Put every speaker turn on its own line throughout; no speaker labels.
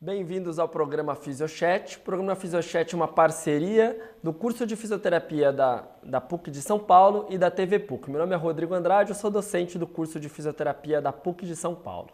Bem-vindos ao programa Fisiochat. O programa Fisiochat é uma parceria do curso de fisioterapia da, da PUC de São Paulo e da TV PUC. Meu nome é Rodrigo Andrade, eu sou docente do curso de fisioterapia da PUC de São Paulo.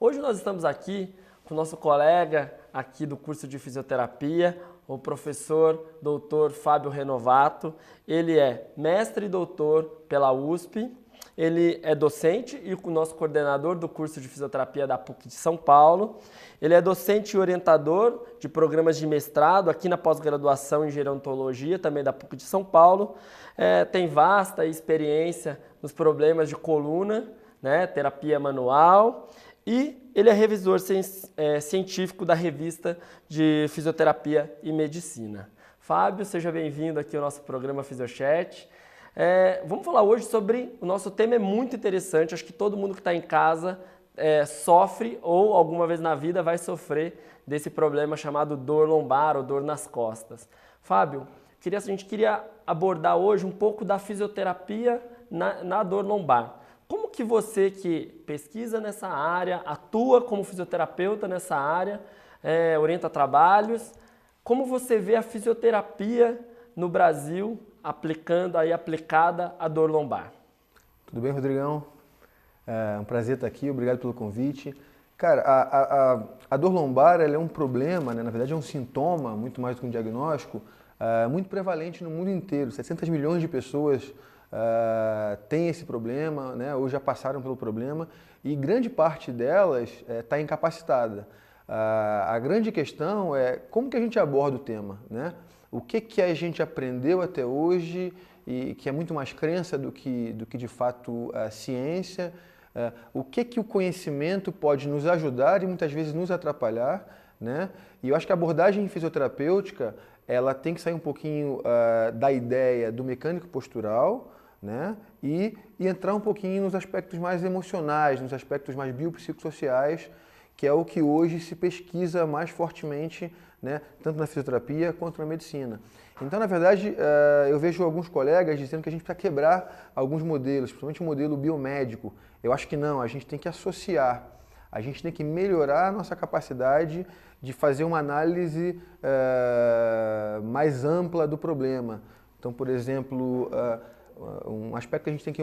Hoje nós estamos aqui com o nosso colega aqui do curso de fisioterapia, o professor doutor Fábio Renovato. Ele é mestre e doutor pela USP, ele é docente e o nosso coordenador do curso de fisioterapia da PUC de São Paulo. Ele é docente e orientador de programas de mestrado aqui na pós-graduação em gerontologia, também da PUC de São Paulo. É, tem vasta experiência nos problemas de coluna, né, terapia manual. E ele é revisor é, científico da revista de Fisioterapia e Medicina. Fábio, seja bem-vindo aqui ao nosso programa Fisiochat. É, vamos falar hoje sobre o nosso tema é muito interessante. Acho que todo mundo que está em casa é, sofre ou alguma vez na vida vai sofrer desse problema chamado dor lombar ou dor nas costas. Fábio, queria, a gente queria abordar hoje um pouco da fisioterapia na, na dor lombar. Como que você que pesquisa nessa área, atua como fisioterapeuta nessa área, é, orienta trabalhos, como você vê a fisioterapia no Brasil aplicando aí aplicada a dor lombar.
Tudo bem, Rodrigão? É um prazer estar aqui, obrigado pelo convite. Cara, a, a, a dor lombar é um problema, né? na verdade é um sintoma, muito mais do que um diagnóstico, é, muito prevalente no mundo inteiro. 700 milhões de pessoas têm esse problema, né? ou já passaram pelo problema, e grande parte delas está é, incapacitada. É, a grande questão é como que a gente aborda o tema, né? O que, que a gente aprendeu até hoje e que é muito mais crença do que, do que de fato a ciência, uh, o que, que o conhecimento pode nos ajudar e muitas vezes nos atrapalhar, né? E eu acho que a abordagem fisioterapêutica ela tem que sair um pouquinho uh, da ideia do mecânico postural, né? E, e entrar um pouquinho nos aspectos mais emocionais, nos aspectos mais biopsicossociais, que é o que hoje se pesquisa mais fortemente né, tanto na fisioterapia quanto na medicina. Então, na verdade, uh, eu vejo alguns colegas dizendo que a gente precisa quebrar alguns modelos, principalmente o modelo biomédico. Eu acho que não, a gente tem que associar, a gente tem que melhorar a nossa capacidade de fazer uma análise uh, mais ampla do problema. Então, por exemplo, uh, um aspecto que a gente tem que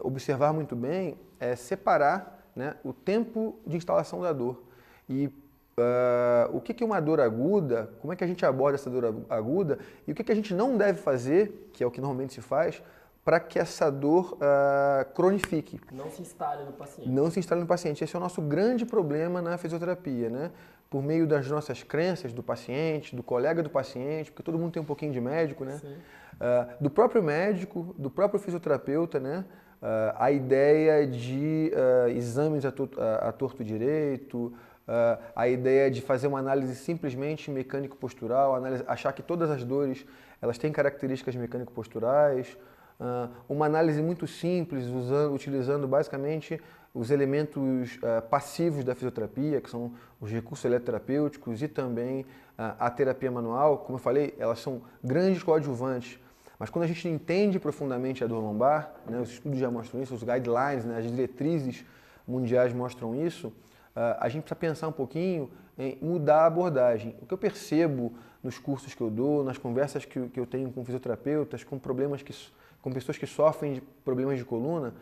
observar muito bem é separar né, o tempo de instalação da dor. E Uh, o que é uma dor aguda, como é que a gente aborda essa dor aguda e o que, que a gente não deve fazer, que é o que normalmente se faz, para que essa dor uh, cronifique.
Não se instale no paciente.
Não se instale no paciente. Esse é o nosso grande problema na fisioterapia, né? Por meio das nossas crenças do paciente, do colega do paciente, porque todo mundo tem um pouquinho de médico, né? Uh, do próprio médico, do próprio fisioterapeuta, né? Uh, a ideia de exames a, to a torto direito, Uh, a ideia de fazer uma análise simplesmente mecânico-postural, achar que todas as dores elas têm características mecânico-posturais, uh, uma análise muito simples, usando, utilizando basicamente os elementos uh, passivos da fisioterapia, que são os recursos eletroterapêuticos e também a terapia manual. Como eu falei, elas são grandes coadjuvantes, mas quando a gente entende profundamente a dor lombar, né, os estudos já mostram isso, os guidelines, né, as diretrizes mundiais mostram isso, a gente precisa pensar um pouquinho em mudar a abordagem. O que eu percebo nos cursos que eu dou, nas conversas que, eu tenho com fisioterapeutas, com problemas que, com pessoas que sofrem de problemas de coluna,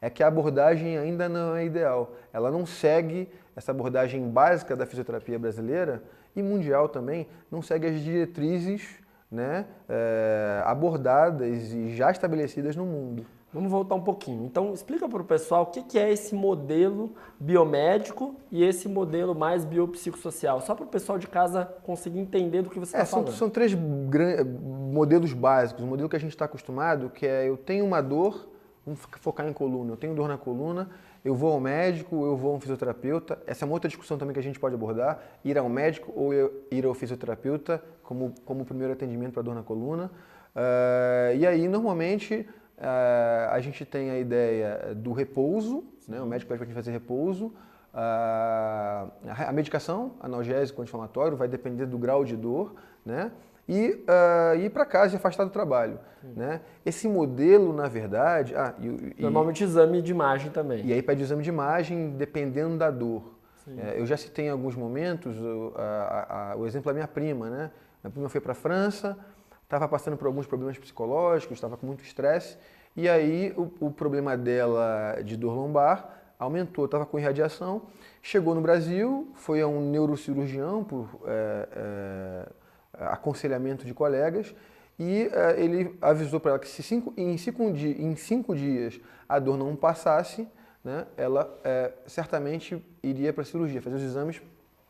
é que a abordagem ainda não é ideal. Ela não segue essa abordagem básica da fisioterapia brasileira e mundial também, não segue as diretrizes né, é, abordadas e já estabelecidas no mundo.
Vamos voltar um pouquinho. Então, explica para o pessoal o que é esse modelo biomédico e esse modelo mais biopsicossocial, só para o pessoal de casa conseguir entender do que você está
é,
falando.
São, são três modelos básicos. O modelo que a gente está acostumado, que é eu tenho uma dor, vamos focar em coluna, eu tenho dor na coluna, eu vou ao médico, eu vou a um fisioterapeuta. Essa é uma outra discussão também que a gente pode abordar, ir ao médico ou ir ao fisioterapeuta como, como primeiro atendimento para dor na coluna. Uh, e aí, normalmente Uh, a gente tem a ideia do repouso, né? o médico pede para a gente fazer repouso. Uh, a medicação, analgésico, anti-inflamatório, vai depender do grau de dor, né? E uh, ir para casa e afastar do trabalho. Né? Esse modelo, na verdade. Ah,
e, Normalmente exame de imagem também.
E aí pede exame de imagem dependendo da dor. É, eu já citei em alguns momentos o, a, a, o exemplo da minha prima, né? Minha prima foi para a França, estava passando por alguns problemas psicológicos, estava com muito estresse, e aí o, o, problema dela de dor lombar aumentou, estava com irradiação, chegou no Brasil, foi a um neurocirurgião por é, é, aconselhamento de colegas, e é, ele avisou para ela que se cinco, em, cinco, em cinco dias a dor não passasse, né, ela é, certamente iria para a cirurgia, fazer os exames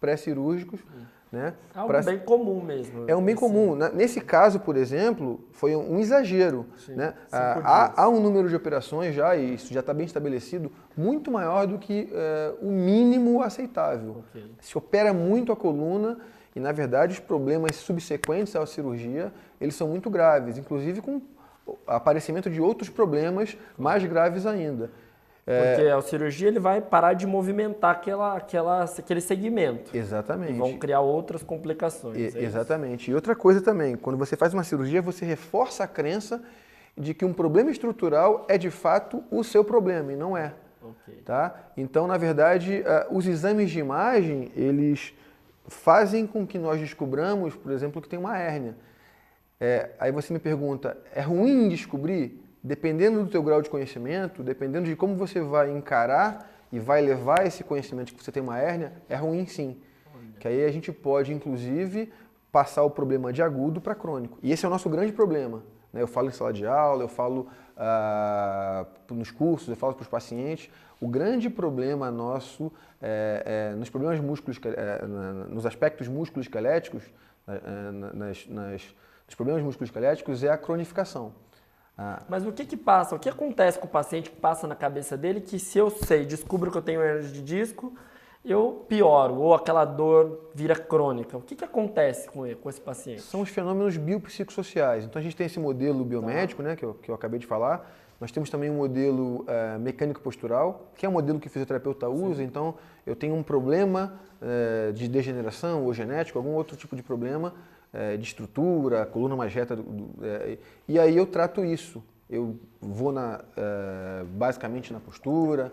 pré-cirúrgicos. Né,
é algo pra... bem comum mesmo.
É um bem assim. comum. Nesse caso, por exemplo, foi um exagero. Sim, né? há, há, um número de operações já, e isso já está bem estabelecido, muito maior do que é, o mínimo aceitável. Okay. Se opera muito a coluna e, na verdade, os problemas subsequentes à cirurgia, eles são muito graves, inclusive com aparecimento de outros problemas mais graves ainda.
Porque é... a cirurgia ele vai parar de movimentar aquela, aquela, aquele segmento.
Exatamente. E
vão criar outras complicações.
E, é exatamente. Isso? E outra coisa também, quando você faz uma cirurgia, você reforça a crença de que um problema estrutural é de fato o seu problema e não é. Okay. Tá? Então, na verdade, uh, os exames de imagem, eles fazem com que nós descobramos, por exemplo, que tem uma hérnia. É, aí você me pergunta, é ruim descobrir? Dependendo do teu grau de conhecimento, dependendo de como você vai encarar e vai levar esse conhecimento que você tem uma hérnia, é ruim sim. Que aí a gente pode, inclusive, passar o problema de agudo para crônico. E esse é o nosso grande problema. Né? Eu falo em sala de aula, eu falo ah, nos cursos, eu falo para os pacientes. O grande problema nosso é, é, nos problemas músculos, é, nos aspectos músculos esqueléticos, é, nas, nas, nos problemas músculos esqueléticos é a cronificação.
Ah. Mas o que que passa? O que acontece com o paciente que passa na cabeça dele que se eu sei, descubro que eu tenho hernia de disco, eu pioro ou aquela dor vira crônica? O que, que acontece com, ele, com esse paciente?
São os fenômenos biopsicossociais. Então a gente tem esse modelo biomédico, tá. né, que eu, que eu acabei de falar. Nós temos também um modelo uh, mecânico-postural, que é um modelo que o fisioterapeuta usa. Sim. Então eu tenho um problema uh, de degeneração ou genético, algum outro tipo de problema é, de estrutura, coluna mais reta. Do, do, é, e aí eu trato isso. Eu vou na, é, basicamente na postura,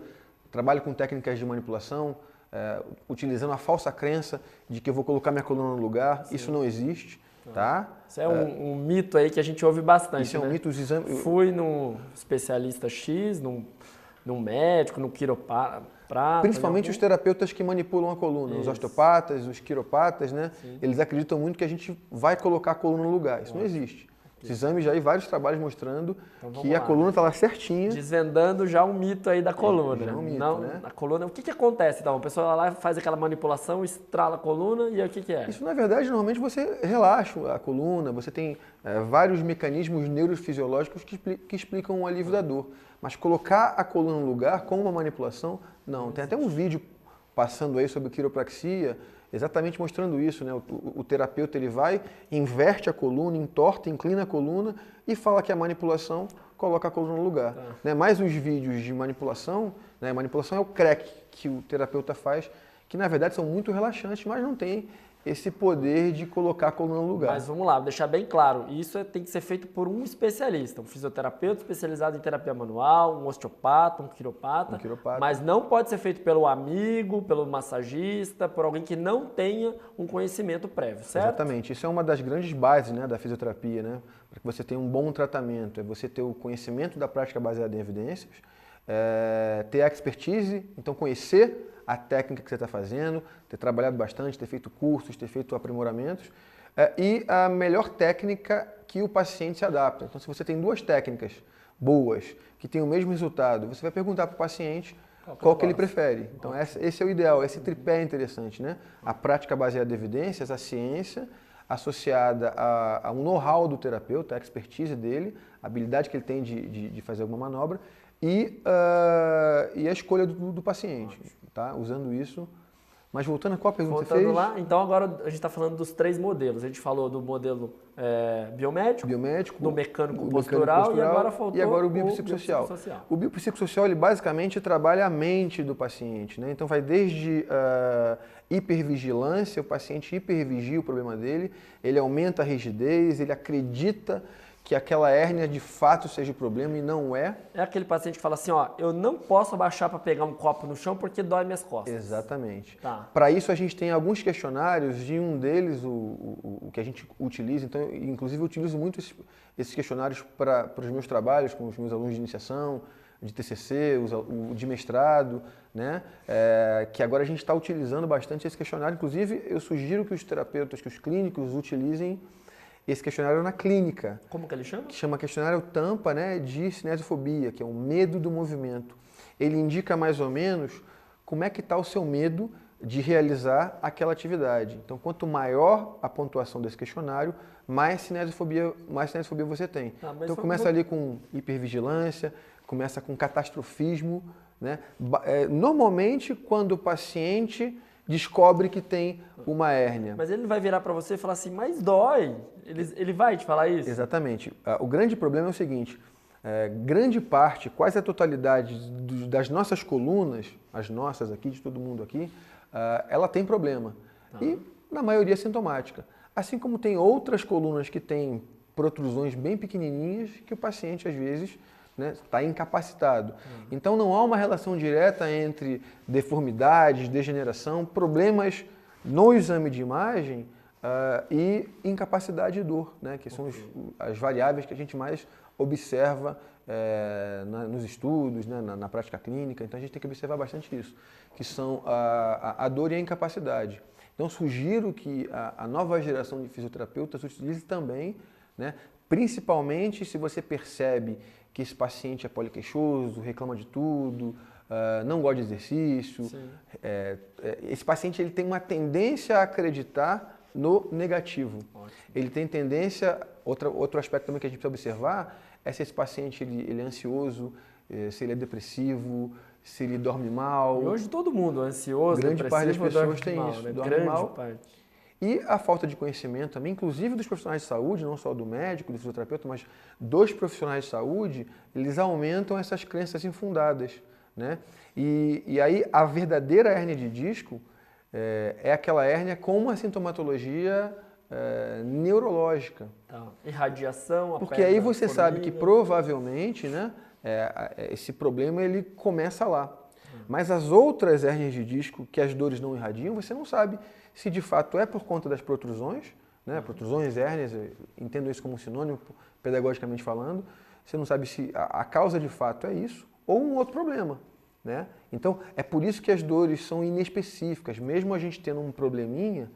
trabalho com técnicas de manipulação, é, utilizando a falsa crença de que eu vou colocar minha coluna no lugar. Sim. Isso não existe. Tá?
Isso é um, é. um, mito aí que a gente ouve bastante.
Isso é
um
né? mito. Os exames...
Fui num especialista X, num, num médico, num quiropata,
Prata, Principalmente os terapeutas que manipulam a coluna, Isso. os osteopatas, os quiropatas, né? Sim. Eles acreditam muito que a gente vai colocar a coluna no lugar. Isso não existe. Os exames já aí vários trabalhos mostrando então, que lá. a coluna está lá certinha.
Desvendando já um mito aí da coluna. É, já é um mito, Não, né? A coluna, o que, que acontece então? A pessoa lá faz aquela manipulação, estrala a coluna e aí o que, que é?
Isso na verdade normalmente você relaxa a coluna, você tem é, vários mecanismos neurofisiológicos que, que explicam o alívio da dor. Mas colocar a coluna no lugar com uma manipulação, não. Tem até um vídeo passando aí sobre quiropraxia, exatamente mostrando isso, né? O, o, o, terapeuta ele vai, inverte a coluna, entorta, inclina a coluna e fala que a manipulação coloca a coluna no lugar. Tá. Né? Mais os vídeos de manipulação, né? manipulação é o crack que o terapeuta faz, que na verdade são muito relaxantes, mas não tem esse poder de colocar a coluna no lugar.
Mas vamos lá, deixar bem claro, isso é, tem que ser feito por um especialista, um fisioterapeuta especializado em terapia manual, um osteopata, um quiropata, um quiropata. mas não pode ser feito pelo amigo, pelo massagista, por alguém que não tenha um conhecimento prévio, certo?
Exatamente, isso é uma das grandes bases né, da fisioterapia, né? para que você tenha um bom tratamento, é você ter o conhecimento da prática baseada em evidências, é, ter a expertise, então conhecer a técnica que você está fazendo, ter trabalhado bastante, ter feito cursos, ter feito aprimoramentos, é, e a melhor técnica que o paciente se adapta. Então, se você tem duas técnicas boas, que têm o mesmo resultado, você vai perguntar para o paciente qual, qual que ele prefere. Então, esse é o ideal, esse tripé é interessante, né? A prática baseada em evidências, a ciência associada a, a um know-how do terapeuta, a expertise dele, a habilidade que ele tem de, de, de fazer alguma manobra, e, uh, e a escolha do, do paciente tá? Usando isso. Mas voltando a qual pergunta voltando você fez? lá,
então agora a gente está falando dos três modelos. A gente falou do modelo é, biomédico,
biomédico,
do mecânico, postural, postural, e agora faltou
e agora o biopsicossocial. O biopsicossocial, o biopsicossocial ele basicamente trabalha a mente do paciente, né? Então vai desde uh, hipervigilância, o paciente hipervigia o problema dele, ele aumenta a rigidez, ele acredita que aquela hérnia de fato seja o problema e não é.
É aquele paciente que fala assim, ó, eu não posso abaixar para pegar um copo no chão porque dói minhas costas.
Exatamente.
Tá.
Para isso a gente tem alguns questionários, e um deles, o, o, o, que a gente utiliza, então, inclusive eu utilizo muito esses, esses questionários para os meus trabalhos com os meus alunos de iniciação, de TCC, o de mestrado, né? É, que agora a gente está utilizando bastante esse questionário. Inclusive, eu sugiro que os terapeutas, que os clínicos utilizem esse questionário na clínica.
Como que ele chama?
Que chama questionário tampa né, de cinesiofobia, que é o medo do movimento. Ele indica mais ou menos como é que está o seu medo de realizar aquela atividade. Então, quanto maior a pontuação desse questionário, mais cinesiofobia, mais cinesiofobia você tem. Ah, então, começa ali com hipervigilância, começa com catastrofismo. Né? É, normalmente, quando o paciente descobre que tem uma hérnia.
Mas ele não vai virar para você e falar assim, mas dói. Ele, ele vai te falar isso?
Exatamente. Ah, o grande problema é o seguinte, é, grande parte, quase a totalidade das nossas colunas, as nossas aqui, de todo mundo aqui, uh, ela tem problema. Tá. E na maioria é sintomática. Assim como tem outras colunas que têm protrusões bem pequenininhas que o paciente às vezes está né, tá incapacitado. Uhum. Então não há uma relação direta entre deformidades, degeneração, problemas no exame de imagem uh, e incapacidade e dor, né, que são os, as variáveis que a gente mais observa é, na, nos estudos, né, na, na, prática clínica. Então a gente tem que observar bastante isso, que são a, a, a dor e a incapacidade. Então sugiro que a, a nova geração de fisioterapeutas utilize também, né, principalmente se você percebe que esse paciente é poliqueixoso, reclama de tudo, uh, não gosta de exercício. É, é, esse paciente ele tem uma tendência a acreditar no negativo. Ótimo. Ele tem tendência, outra, outro aspecto também que a gente precisa observar é se esse paciente ele, ele é ansioso, é, se ele é depressivo, se ele dorme mal.
E hoje todo mundo é ansioso,
Grande parte das pessoas tem mal, isso,
né? dorme Grande mal. Parte.
E a falta de conhecimento também, inclusive dos profissionais de saúde, não só do médico, do fisioterapeuta, mas dos profissionais de saúde, eles aumentam essas crenças infundadas. Né? E, e aí a verdadeira hérnia de disco é, é aquela hérnia com uma sintomatologia é, neurológica.
Tá. Irradiação,
Porque aí você sabe que provavelmente né, é, esse problema ele começa lá. Mas as outras hérnias de disco que as dores não irradiam, você não sabe se de fato é por conta das protrusões, né, protrusões, hérnias, entendo isso como sinônimo, pedagogicamente falando, você não sabe se a, a causa de fato é isso ou um outro problema. Né? Então, é por isso que as dores são inespecíficas. Mesmo a gente tendo um probleminha,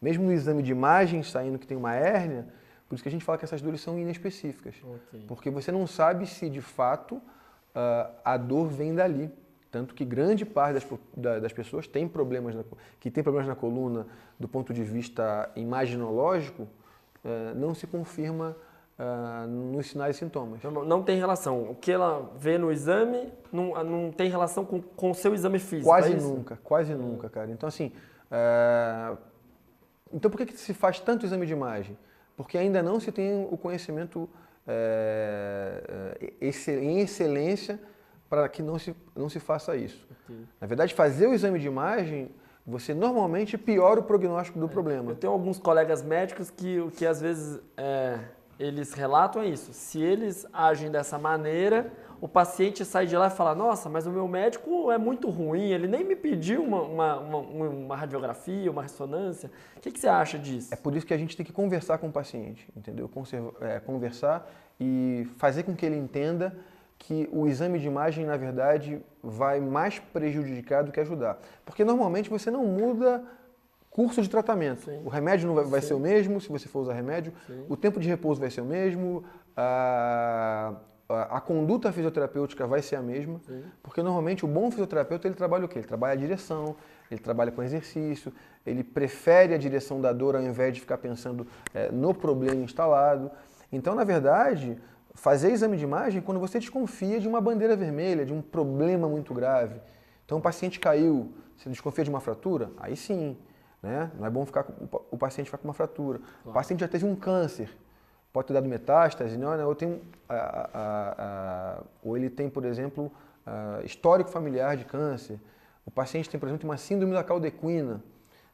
mesmo no exame de imagem saindo que tem uma hérnia, por isso que a gente fala que essas dores são inespecíficas. Okay. Porque você não sabe se de fato uh, a dor vem dali. Tanto que grande parte das, das pessoas tem problemas na, que tem problemas na coluna do ponto de vista imaginológico, uh, não se confirma uh, nos sinais e sintomas.
Então, não tem relação. O que ela vê no exame não, não tem relação com, com o seu exame físico.
Quase
é
nunca, quase nunca, cara. Então, assim. Uh, então, por que, que se faz tanto exame de imagem? Porque ainda não se tem o conhecimento é, em excelência para que não se, não se faça isso. Okay. Na verdade, fazer o exame de imagem, você normalmente piora o prognóstico do é, problema.
Eu tenho alguns colegas médicos que, que às vezes é, eles relatam isso. Se eles agem dessa maneira, o paciente sai de lá e fala: Nossa, mas o meu médico é muito ruim, ele nem me pediu uma, uma, uma, uma radiografia, uma ressonância. O que, que, você acha disso?
É por isso que a gente tem que conversar com o paciente, entendeu? Conserva, é, conversar e fazer com que ele entenda que o exame de imagem, na verdade, vai mais prejudicar do que ajudar. Porque normalmente você não muda curso de tratamento. Sim. O remédio não vai, vai ser o mesmo se você for usar remédio, Sim. o tempo de repouso vai ser o mesmo, a, a, a conduta fisioterapêutica vai ser a mesma, Sim. porque normalmente o bom fisioterapeuta ele trabalha o quê? Ele trabalha a direção, ele trabalha com exercício, ele prefere a direção da dor ao invés de ficar pensando é, no problema instalado. Então, na verdade, fazer exame de imagem quando você desconfia de uma bandeira vermelha, de um problema muito grave. Então o paciente caiu, você desconfia de uma fratura? Aí sim, né? Não é bom ficar o paciente ficar com uma fratura. Claro. O paciente já teve um câncer, pode ter dado metástase, não, não, ou, tem, a, a, a, ou ele tem, por exemplo, histórico familiar de câncer. O paciente tem, por exemplo, uma síndrome da caldequina.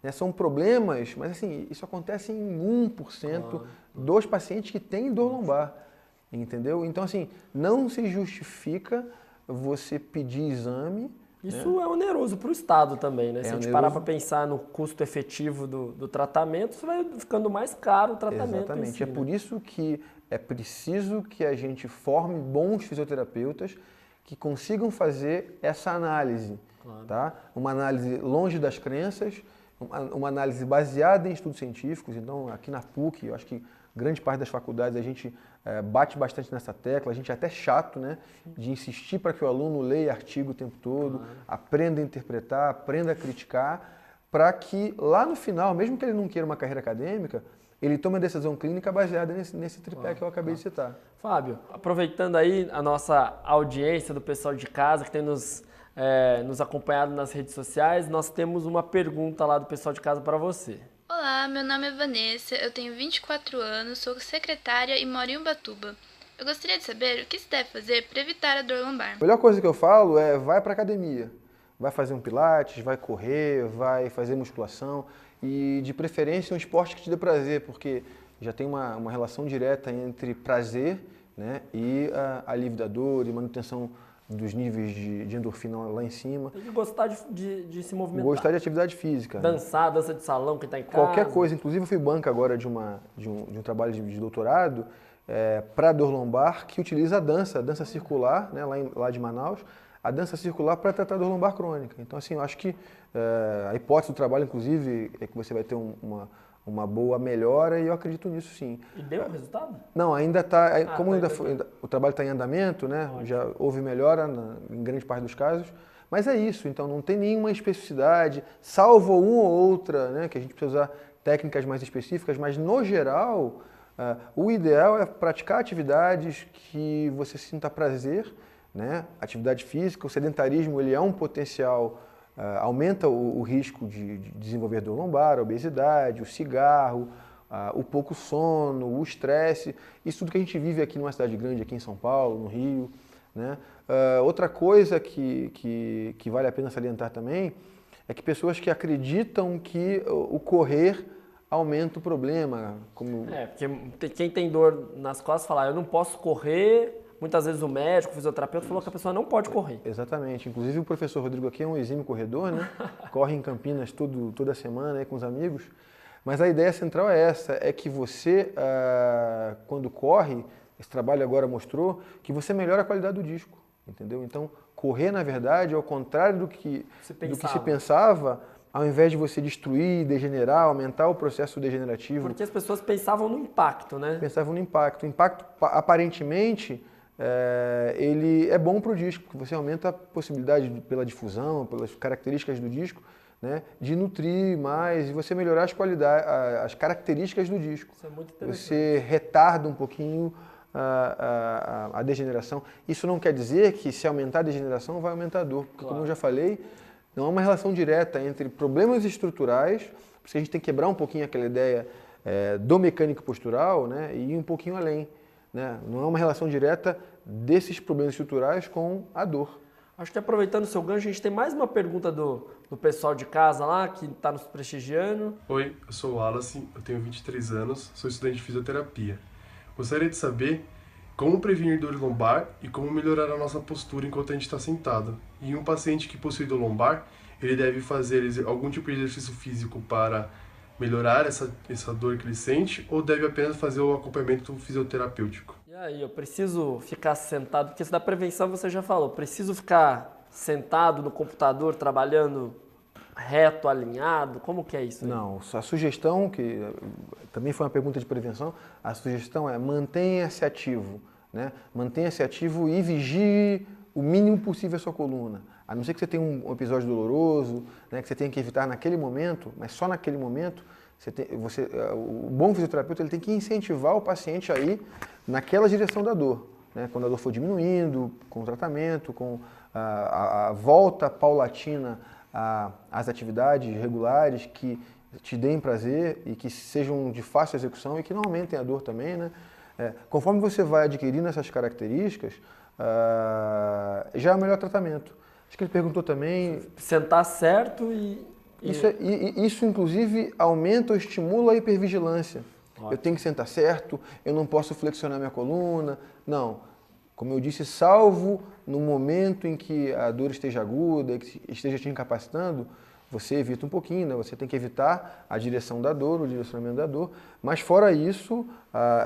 Né? São problemas, mas assim, isso acontece em 1% claro. dos pacientes que têm dor lombar. Entendeu? Então, assim, não se justifica você pedir exame.
Isso né? é oneroso para o Estado também, né? É se a gente parar para pensar no custo efetivo do, do tratamento, isso vai ficando mais caro o tratamento.
Exatamente.
Si,
é
né?
por isso que é preciso que a gente forme bons fisioterapeutas que consigam fazer essa análise. Claro. Tá? Uma análise longe das crenças, uma, uma, análise baseada em estudos científicos. Então, aqui na PUC, eu acho que grande parte das faculdades a gente é, bate bastante nessa tecla, a gente é até chato, né? De insistir para que o aluno leia artigo o tempo todo, claro. aprenda a interpretar, aprenda a criticar, para que lá no final, mesmo que ele não queira uma carreira acadêmica, ele tome a decisão clínica baseada nesse, nesse tripé claro, que eu acabei claro. de citar.
Fábio, aproveitando aí a nossa audiência do pessoal de casa que tem nos é, nos acompanhado nas redes sociais, nós temos uma pergunta lá do pessoal de casa para você.
Olá, meu nome é Vanessa, eu tenho 24 anos, sou secretária e moro em Ubatuba. Eu gostaria de saber o que se deve fazer para evitar a dor lombar.
A melhor coisa que eu falo é vai para academia. Vai fazer um pilates, vai correr, vai fazer musculação e de preferência um esporte que te dê prazer, porque já tem uma, uma relação direta entre prazer né, e a, alívio da dor e manutenção dos níveis de, de, endorfina lá em cima.
Tem que gostar de, de, de, se movimentar.
Gostar de atividade física.
Dançar, dança de salão, que está em casa.
Qualquer coisa. Inclusive, eu fui banca agora de, uma, de, um, de um trabalho de, de doutorado é, para dor lombar que utiliza a dança, a dança circular, né, lá, em, lá de Manaus, a dança circular para tratar dor lombar crônica. Então, assim, eu acho que é, a hipótese do trabalho, inclusive, é que você vai ter um, uma uma boa melhora e eu acredito nisso sim.
E deu resultado?
Não, ainda está. Ah, como tá, ainda, foi, ainda, o trabalho está em andamento, né? Ótimo. Já houve melhora na, em grande parte dos casos. Mas é isso, então não tem nenhuma especificidade, salvo uma ou outra, né? Que a gente precisa usar técnicas mais específicas, mas no geral, uh, o ideal é praticar atividades que você sinta prazer, né? Atividade física, o sedentarismo ele é um potencial aumenta o, o risco de, de, desenvolver dor lombar, a obesidade, o cigarro, uh, o pouco sono, o estresse, isso tudo que a gente vive aqui numa cidade grande, aqui em São Paulo, no Rio. Né? Uh, outra coisa que, que, que, vale a pena salientar também é que pessoas que acreditam que o, o correr aumenta o problema. Como...
É, porque quem tem dor nas costas fala, eu não posso correr Muitas vezes o médico, o fisioterapeuta falou que a pessoa não pode correr.
Exatamente. Inclusive o professor Rodrigo aqui é um exímio corredor, né? Corre em Campinas todo, toda semana aí com os amigos. Mas a ideia central é essa, é que você, ah, quando corre, esse trabalho agora mostrou, que você melhora a qualidade do disco, entendeu? Então, correr, na verdade, ao contrário do que se do que se pensava ao invés de você destruir, degenerar, aumentar o processo degenerativo.
Porque as pessoas pensavam no impacto, né?
Pensavam no impacto. O impacto, aparentemente, é, ele é bom para o disco, porque você aumenta a possibilidade pela difusão, pelas características do disco, né, de nutrir mais e você melhorar as qualidades, as características do disco.
Isso é muito interessante.
Você retarda um pouquinho a, a, a, degeneração. Isso não quer dizer que se aumentar a degeneração vai aumentar a dor, porque claro. como eu já falei, não há uma relação direta entre problemas estruturais, porque a gente tem que quebrar um pouquinho aquela ideia é, do mecânico postural né, e ir um pouquinho além. Né? Não é uma relação direta desses problemas estruturais com a dor.
Acho que aproveitando o seu gancho, a gente tem mais uma pergunta do, do pessoal de casa lá, que está nos prestigiando.
Oi, eu sou o Wallace, eu tenho 23 anos, sou estudante de fisioterapia. Gostaria de saber como prevenir dor lombar e como melhorar a nossa postura enquanto a gente está sentado. E um paciente que possui dor lombar, ele deve fazer algum tipo de exercício físico para melhorar essa, essa dor que ele sente ou deve apenas fazer o acompanhamento fisioterapêutico?
E aí, eu preciso ficar sentado, porque isso da prevenção você já falou, preciso ficar sentado no computador trabalhando reto, alinhado? Como que é isso? Aí?
Não, a sugestão, que também foi uma pergunta de prevenção, a sugestão é mantenha-se ativo, né? Mantenha-se ativo e vigie o mínimo possível a sua coluna. A não ser que você tenha um episódio doloroso, né, que você tenha que evitar naquele momento, mas só naquele momento, você tem, você, eh, o bom fisioterapeuta ele tem que incentivar o paciente a ir naquela direção da dor. Né, quando a dor for diminuindo, com o tratamento, com a, a, a volta paulatina às atividades regulares que te deem prazer e que sejam de fácil execução e que não aumentem a dor também. Né? É, conforme você vai adquirindo essas características, uh, já é o melhor tratamento. Acho que ele perguntou também.
Sentar certo e.
Isso, é, e, isso inclusive, aumenta ou estimula a hipervigilância. Eu tenho que sentar certo, eu não posso flexionar minha coluna. Não. Como eu disse, salvo no momento em que a dor esteja aguda, que esteja te incapacitando, você evita um pouquinho, né? Você tem que evitar a direção da dor, o direcionamento da dor. Mas fora isso,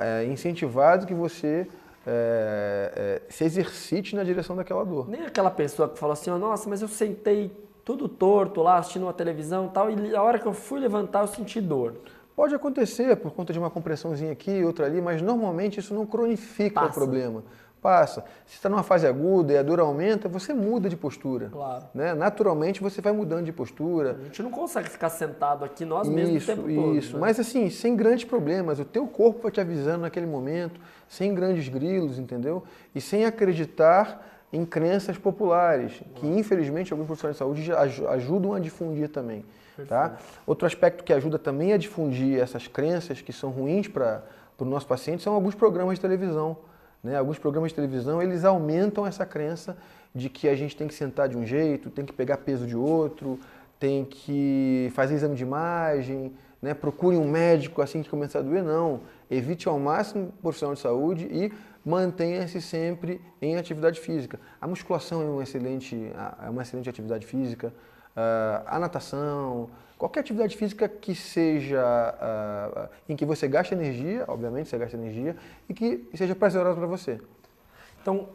é incentivado que você é, é, se exercite na direção daquela dor.
Nem aquela pessoa que fala assim, oh, nossa, mas eu sentei tudo torto lá, assistindo uma televisão e tal, e a hora que eu fui levantar eu senti dor.
Pode acontecer por conta de uma compressãozinha aqui, outra ali, mas normalmente isso não cronifica Passa. o problema. Passa. Se está numa fase aguda e a dor aumenta, você muda de postura.
Claro.
Né? Naturalmente você vai mudando de postura.
A gente não consegue ficar sentado aqui nós mesmos
isso,
o tempo
isso.
todo.
Isso, né? mas assim, sem grandes problemas. O teu corpo vai te avisando naquele momento, sem grandes grilos, entendeu? E sem acreditar em crenças populares, que infelizmente alguns profissionais de saúde ajudam a difundir também. Tá? Outro aspecto que ajuda também a difundir essas crenças que são ruins para o nosso paciente são alguns programas de televisão. Né? Alguns programas de televisão eles aumentam essa crença de que a gente tem que sentar de um jeito, tem que pegar peso de outro, tem que fazer exame de imagem, né? procure um médico assim que começar a doer. Não, evite ao máximo o profissional de saúde e mantenha-se sempre em atividade física. A musculação é uma excelente, é uma excelente atividade física, ah, a natação, qualquer atividade física que seja uh, em que você gaste energia, obviamente você gasta energia, e que seja prazerosa para você.
Então,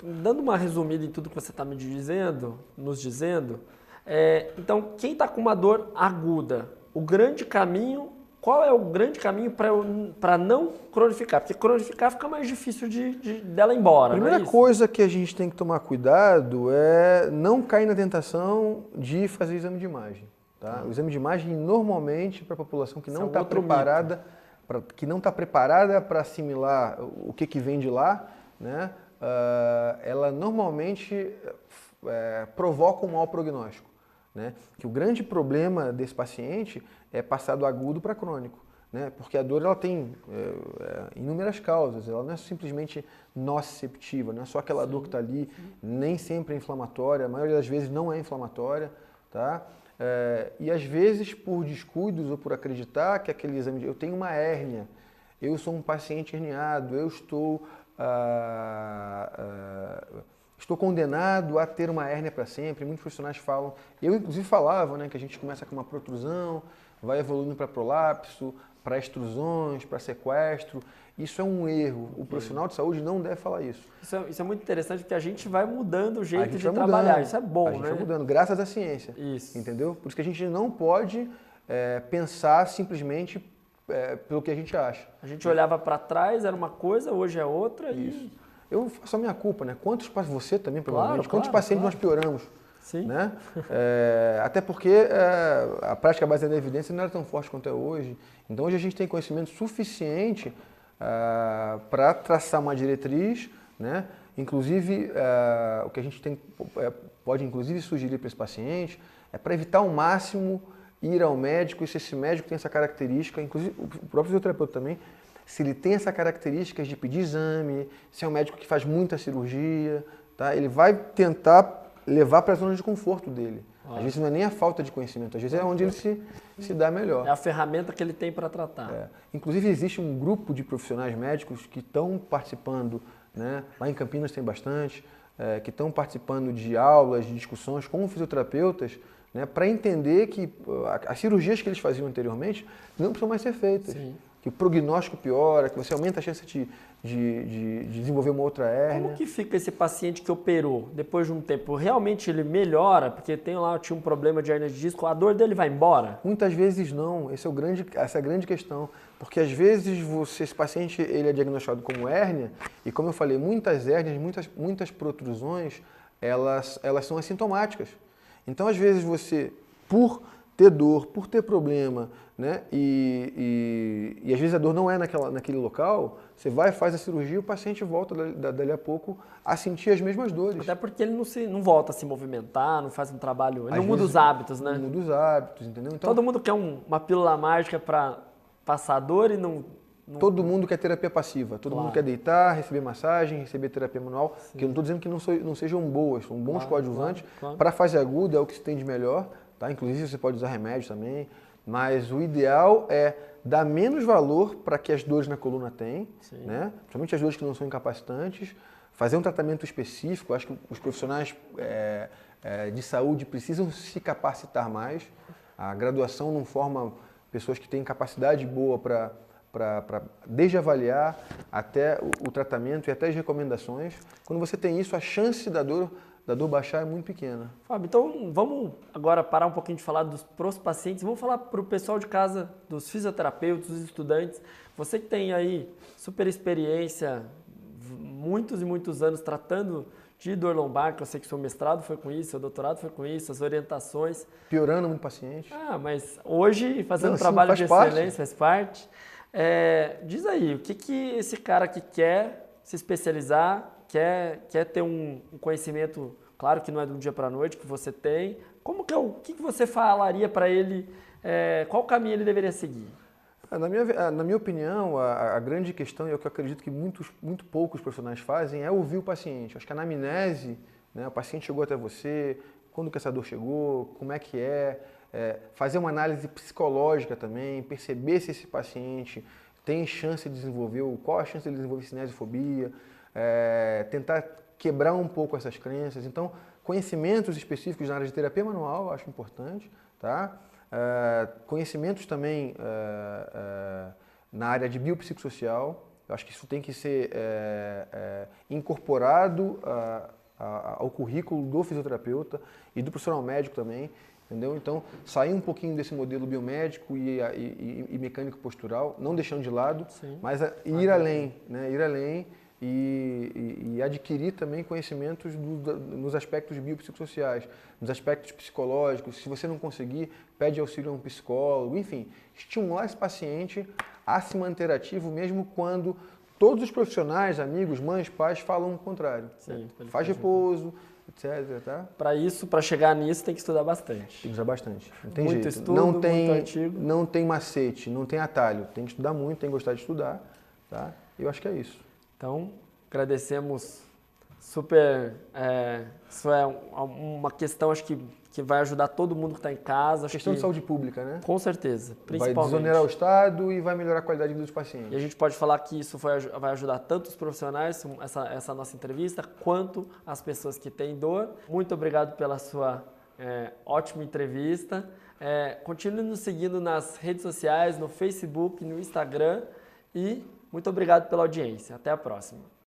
dando uma resumida em tudo que você está me dizendo, nos dizendo, é, então quem está com uma dor aguda, o grande caminho qual é o grande caminho para não cronificar? Porque cronificar fica mais difícil de, de dela ir embora.
A é primeira
é
coisa que a gente tem que tomar cuidado é não cair na tentação de fazer exame de imagem. Tá? O exame de imagem, normalmente, para a população que não está é preparada, pra, que não está preparada para assimilar o que, que vem de lá, né? Uh, ela normalmente uh, provoca um mau prognóstico. Né? Que o grande problema desse paciente é passar do agudo para crônico. Né? Porque a dor ela tem é, inúmeras causas, ela não é simplesmente nociceptiva, não é só aquela sim, dor que está ali, sim. nem sempre é inflamatória, a maioria das vezes não é inflamatória. Tá? É, e às vezes por descuidos ou por acreditar que aquele exame, de, eu tenho uma hérnia, eu sou um paciente herniado, eu estou, ah, ah, estou condenado a ter uma hérnia para sempre. Muitos profissionais falam, eu inclusive falava né, que a gente começa com uma protrusão, vai evoluindo para prolapso, para extrusões, para sequestro. Isso é um erro. O profissional de saúde não deve falar isso.
Isso é, isso é muito interessante porque a gente vai mudando o jeito de trabalhar. Mudando. Isso é bom,
a gente
né?
vai mudando, graças à ciência.
Isso.
Entendeu? Por isso que a gente não pode é, pensar simplesmente é, pelo que a gente acha.
A gente olhava para trás, era uma coisa, hoje é outra. Isso. E...
Eu faço a minha culpa, né? Quantos você também, provavelmente, claro, quantos claro, pacientes claro. nós pioramos?
Sim.
Né? É, até porque é, a prática baseada em evidência não era tão forte quanto é hoje. Então hoje a gente tem conhecimento suficiente é, para traçar uma diretriz, né? Inclusive, é, o que a gente tem, é, pode inclusive sugerir para esse paciente é para evitar ao máximo ir ao médico, e se esse médico tem essa característica, inclusive o próprio fisioterapeuta também, se ele tem essa característica de pedir exame, se é um médico que faz muita cirurgia, tá? ele vai tentar levar para a zona de conforto dele. Ah. Às vezes não é nem a falta de conhecimento, às vezes é onde ele se, se dá melhor.
É a ferramenta que ele tem para tratar.
É. Inclusive existe um grupo de profissionais médicos que estão participando, né? lá em Campinas tem bastante, é, que estão participando de aulas, de discussões com fisioterapeutas, né, para entender que as cirurgias que eles faziam anteriormente não precisam mais ser feitas.
Sim
que o prognóstico piora, que você aumenta a chance de, de, de, de, desenvolver uma outra hérnia.
Como que fica esse paciente que operou depois de um tempo? Realmente ele melhora? Porque tem lá, tinha um problema de hernia de disco, a dor dele vai embora?
Muitas vezes não, esse é o grande, essa é a grande questão. Porque às vezes você, esse paciente ele é diagnosticado como hérnia, e como eu falei, muitas hérnias, muitas, muitas protrusões, elas, elas são assintomáticas. Então às vezes você, por ter dor, por ter problema, né? E, e, e, às vezes a dor não é naquela, naquele local, você vai, faz a cirurgia e o paciente volta dali a pouco a sentir as mesmas dores.
Até porque ele não, se, não volta a se movimentar, não faz um trabalho, ele às não muda os hábitos, né?
Não muda os hábitos, entendeu?
Então, Todo mundo quer um, uma pílula mágica para passar dor e não, não...
Todo mundo quer terapia passiva, todo claro. mundo quer deitar, receber massagem, receber terapia manual, Sim. que eu não estou dizendo que não, so, não, sejam boas, são bons claro, coadjuvantes. Claro, para fase aguda é o que se tem de melhor, Tá? Inclusive você pode usar remédio também, Mas o ideal é dar menos valor para que as dores na coluna têm, né? principalmente as dores que não são incapacitantes, fazer um tratamento específico. Acho que os profissionais é, é, de saúde precisam se capacitar mais. A graduação não forma pessoas que têm capacidade boa para para desde avaliar até o, o, tratamento e até as recomendações. Quando você tem isso, a chance da dor, da dor baixar é muito pequena.
Fábio, então vamos agora parar um pouquinho de falar dos pros pacientes, vamos falar para o pessoal de casa, dos fisioterapeutas, dos estudantes. Você que tem aí super experiência, muitos e muitos anos tratando de dor lombar, que eu sei que seu mestrado foi com isso, seu doutorado foi com isso, as orientações.
Piorando muito paciente.
Ah, mas hoje fazendo Não, trabalho de excelência, parte. faz parte. É, diz aí, o que, que esse cara que quer se especializar, quer, quer ter um, um conhecimento, claro que não é de um dia para a noite, que você tem, como que é o que, que você falaria para ele, é, qual caminho ele deveria seguir?
Ah, na minha, ah, na minha opinião, a, a, grande questão, e é o que eu acredito que muitos, muito poucos profissionais fazem, é ouvir o paciente. Acho que a anamnese, né, o paciente chegou até você, quando que essa dor chegou, como é que é, é, fazer uma análise psicológica também, perceber se esse paciente tem chance de desenvolver, qual a chance de desenvolver cinesiofobia, é, tentar quebrar um pouco essas crenças. Então, conhecimentos específicos na área de terapia manual, eu acho importante, tá? É, conhecimentos também é, é, na área de biopsicossocial, eu acho que isso tem que ser é, é, incorporado a, a, ao currículo do fisioterapeuta e do profissional médico também. Entendeu? Então, sair um pouquinho desse modelo biomédico e, e, e mecânico postural, não deixando de lado, Sim. mas ir ah, além, né? ir além e, e adquirir também conhecimentos do, nos aspectos biopsicossociais, nos aspectos psicológicos. Se você não conseguir, pede auxílio a um psicólogo, enfim, estimular esse paciente a se manter ativo mesmo quando todos os profissionais, amigos, mães, pais falam o contrário. Sim, Faz repouso, etc. Tá?
Para isso, para chegar nisso, tem que estudar bastante. Tem
que estudar bastante. Não tem
muito
jeito.
estudo,
não tem,
muito artigo.
Não tem macete, não tem atalho. Tem que estudar muito, tem que gostar de estudar. Tá? Eu acho que é isso.
Então, agradecemos super. É, isso é uma questão, acho que que vai ajudar todo mundo que está em casa.
Acho questão que, de saúde pública, né?
Com certeza,
principalmente. Vai desonerar o Estado e vai melhorar a qualidade dos pacientes.
E a gente pode falar que isso vai, vai ajudar tanto os profissionais, essa, essa nossa entrevista, quanto as pessoas que têm dor. Muito obrigado pela sua é, ótima entrevista. É, continue nos seguindo nas redes sociais, no Facebook, no Instagram e muito obrigado pela audiência. Até a próxima.